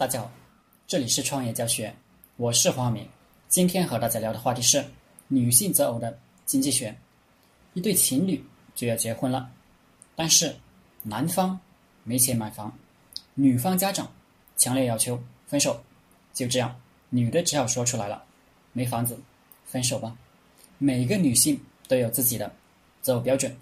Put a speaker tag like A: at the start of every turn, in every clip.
A: 大家好，这里是创业教学，我是黄明。今天和大家聊的话题是女性择偶的经济学。一对情侣就要结婚了，但是男方没钱买房，女方家长强烈要求分手。就这样，女的只好说出来了：“没房子，分手吧。”每个女性都有自己的择偶标准，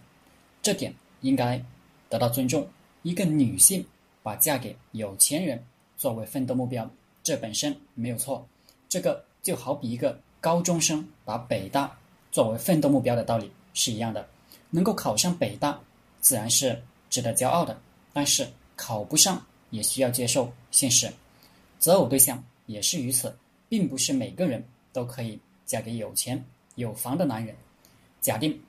A: 这点应该得到尊重。一个女性把嫁给有钱人。作为奋斗目标，这本身没有错。这个就好比一个高中生把北大作为奋斗目标的道理是一样的。能够考上北大，自然是值得骄傲的。但是考不上，也需要接受现实。择偶对象也是如此，并不是每个人都可以嫁给有钱有房的男人。假定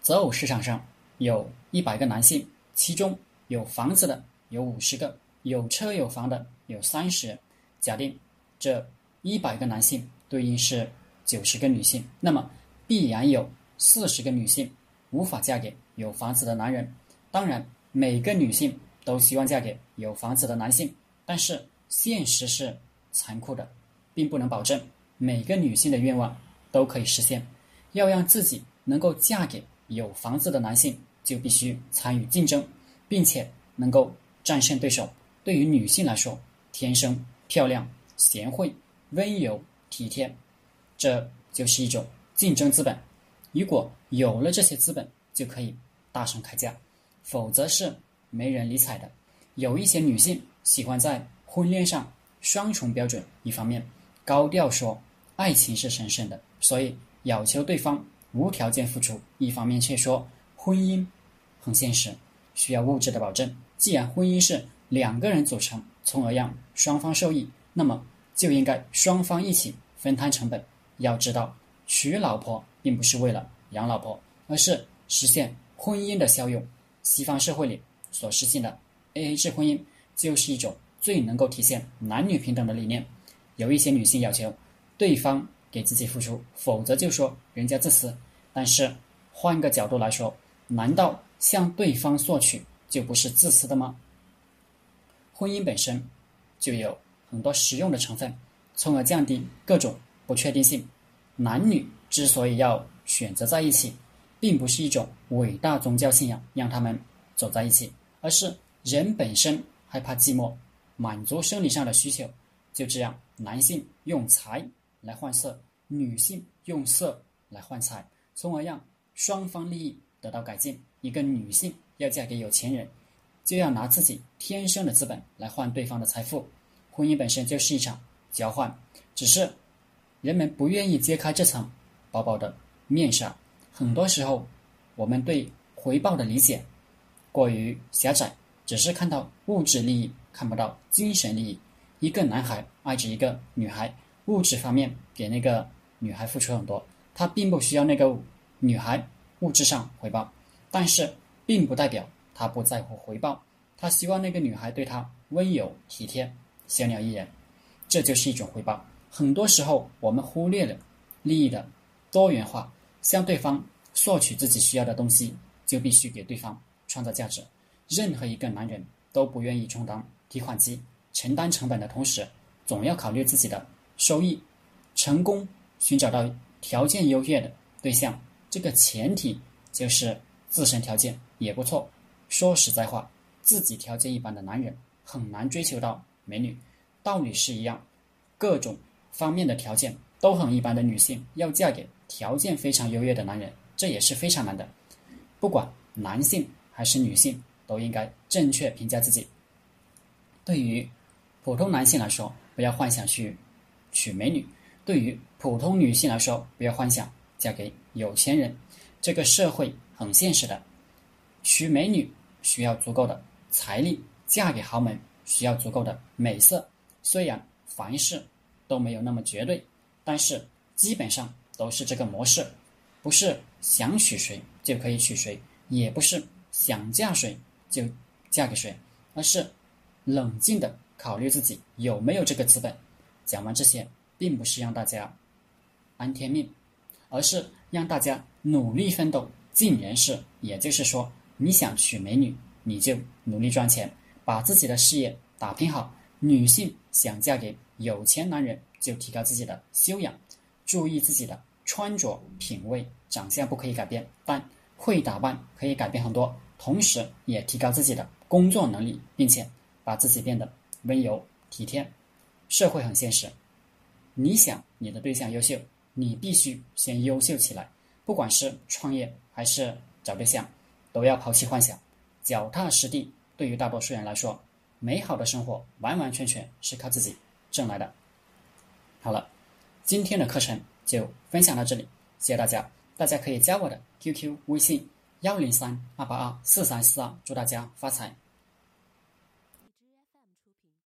A: 择偶市场上有一百个男性，其中有房子的有五十个。有车有房的有三十，假定这一百个男性对应是九十个女性，那么必然有四十个女性无法嫁给有房子的男人。当然，每个女性都希望嫁给有房子的男性，但是现实是残酷的，并不能保证每个女性的愿望都可以实现。要让自己能够嫁给有房子的男性，就必须参与竞争，并且能够战胜对手。对于女性来说，天生漂亮、贤惠、温柔、体贴，这就是一种竞争资本。如果有了这些资本，就可以大声开价；否则是没人理睬的。有一些女性喜欢在婚恋上双重标准：一方面高调说爱情是神圣的，所以要求对方无条件付出；一方面却说婚姻很现实，需要物质的保证。既然婚姻是两个人组成，从而让双方受益，那么就应该双方一起分摊成本。要知道，娶老婆并不是为了养老婆，而是实现婚姻的效用。西方社会里所实现的 AA 制婚姻，就是一种最能够体现男女平等的理念。有一些女性要求对方给自己付出，否则就说人家自私。但是换个角度来说，难道向对方索取就不是自私的吗？婚姻本身就有很多实用的成分，从而降低各种不确定性。男女之所以要选择在一起，并不是一种伟大宗教信仰让他们走在一起，而是人本身害怕寂寞，满足生理上的需求。就这样，男性用财来换色，女性用色来换财，从而让双方利益得到改进。一个女性要嫁给有钱人。就要拿自己天生的资本来换对方的财富，婚姻本身就是一场交换，只是人们不愿意揭开这层薄薄的面纱。很多时候，我们对回报的理解过于狭窄，只是看到物质利益，看不到精神利益。一个男孩爱着一个女孩，物质方面给那个女孩付出很多，他并不需要那个女孩物质上回报，但是并不代表。他不在乎回报，他希望那个女孩对他温柔体贴，小鸟依人，这就是一种回报。很多时候，我们忽略了利益的多元化，向对方索取自己需要的东西，就必须给对方创造价值。任何一个男人都不愿意充当提款机，承担成本的同时，总要考虑自己的收益。成功寻找到条件优越的对象，这个前提就是自身条件也不错。说实在话，自己条件一般的男人很难追求到美女，道理是一样。各种方面的条件都很一般的女性，要嫁给条件非常优越的男人，这也是非常难的。不管男性还是女性，都应该正确评价自己。对于普通男性来说，不要幻想去娶美女；对于普通女性来说，不要幻想嫁给有钱人。这个社会很现实的，娶美女。需要足够的财力，嫁给豪门需要足够的美色。虽然凡事都没有那么绝对，但是基本上都是这个模式。不是想娶谁就可以娶谁，也不是想嫁谁就嫁给谁，而是冷静的考虑自己有没有这个资本。讲完这些，并不是让大家安天命，而是让大家努力奋斗，尽人事。也就是说。你想娶美女，你就努力赚钱，把自己的事业打拼好，女性想嫁给有钱男人，就提高自己的修养，注意自己的穿着品味。长相不可以改变，但会打扮可以改变很多。同时，也提高自己的工作能力，并且把自己变得温柔体贴。社会很现实，你想你的对象优秀，你必须先优秀起来。不管是创业还是找对象，都要抛弃幻想，脚踏实地。对于大多数人来说，美好的生活完完全全是靠自己挣来的。好了，今天的课程就分享到这里，谢谢大家。大家可以加我的 QQ 微信幺零三二八二四三四二，祝大家发财。